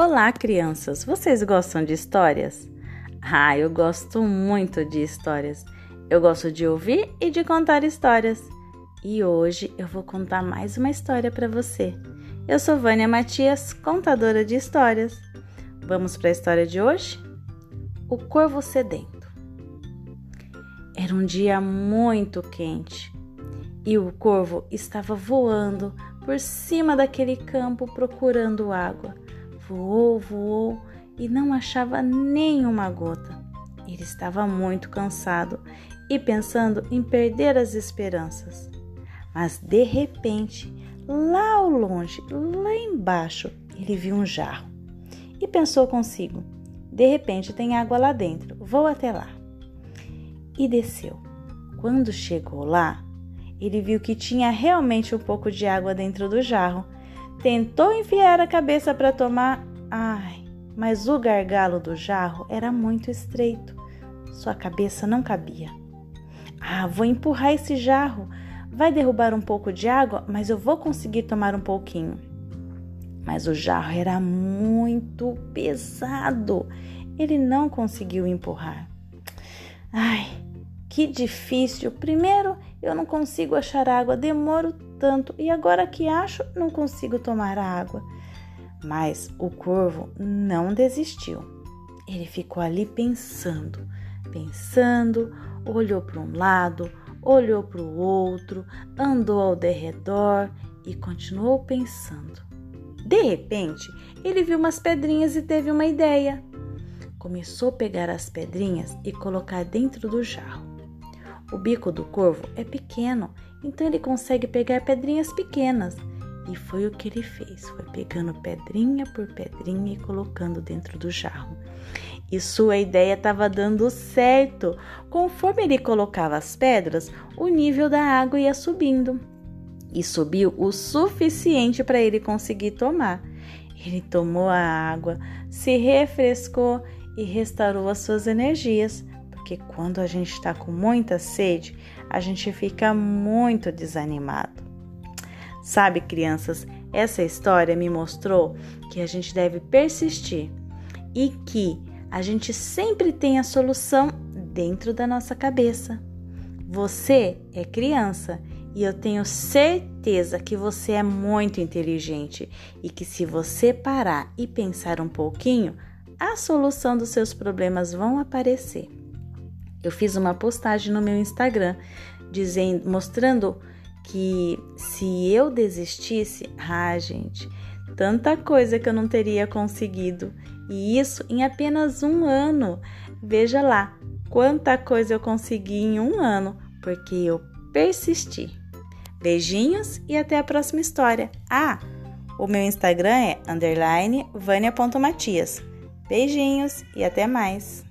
Olá, crianças! Vocês gostam de histórias? Ah, eu gosto muito de histórias. Eu gosto de ouvir e de contar histórias. E hoje eu vou contar mais uma história para você. Eu sou Vânia Matias, contadora de histórias. Vamos para a história de hoje? O Corvo Sedento. Era um dia muito quente e o corvo estava voando por cima daquele campo procurando água Voou, voou e não achava nenhuma gota. Ele estava muito cansado e pensando em perder as esperanças. Mas de repente, lá ao longe, lá embaixo, ele viu um jarro e pensou consigo: de repente tem água lá dentro, vou até lá. E desceu. Quando chegou lá, ele viu que tinha realmente um pouco de água dentro do jarro Tentou enfiar a cabeça para tomar. Ai, mas o gargalo do jarro era muito estreito. Sua cabeça não cabia. Ah, vou empurrar esse jarro. Vai derrubar um pouco de água, mas eu vou conseguir tomar um pouquinho. Mas o jarro era muito pesado. Ele não conseguiu empurrar. Ai, que difícil. Primeiro, eu não consigo achar água, demoro tanto e agora que acho, não consigo tomar a água. Mas o corvo não desistiu. Ele ficou ali pensando, pensando, olhou para um lado, olhou para o outro, andou ao derredor e continuou pensando. De repente, ele viu umas pedrinhas e teve uma ideia. Começou a pegar as pedrinhas e colocar dentro do jarro. O bico do corvo é pequeno, então ele consegue pegar pedrinhas pequenas. E foi o que ele fez, foi pegando pedrinha por pedrinha e colocando dentro do jarro. E sua ideia estava dando certo. Conforme ele colocava as pedras, o nível da água ia subindo. E subiu o suficiente para ele conseguir tomar. Ele tomou a água, se refrescou e restaurou as suas energias porque quando a gente está com muita sede, a gente fica muito desanimado. Sabe, crianças, essa história me mostrou que a gente deve persistir e que a gente sempre tem a solução dentro da nossa cabeça. Você é criança e eu tenho certeza que você é muito inteligente e que se você parar e pensar um pouquinho, a solução dos seus problemas vão aparecer. Eu fiz uma postagem no meu Instagram dizendo, mostrando que se eu desistisse, ah, gente, tanta coisa que eu não teria conseguido. E isso em apenas um ano. Veja lá quanta coisa eu consegui em um ano, porque eu persisti. Beijinhos e até a próxima história. Ah, o meu Instagram é underline vania.matias. Beijinhos e até mais.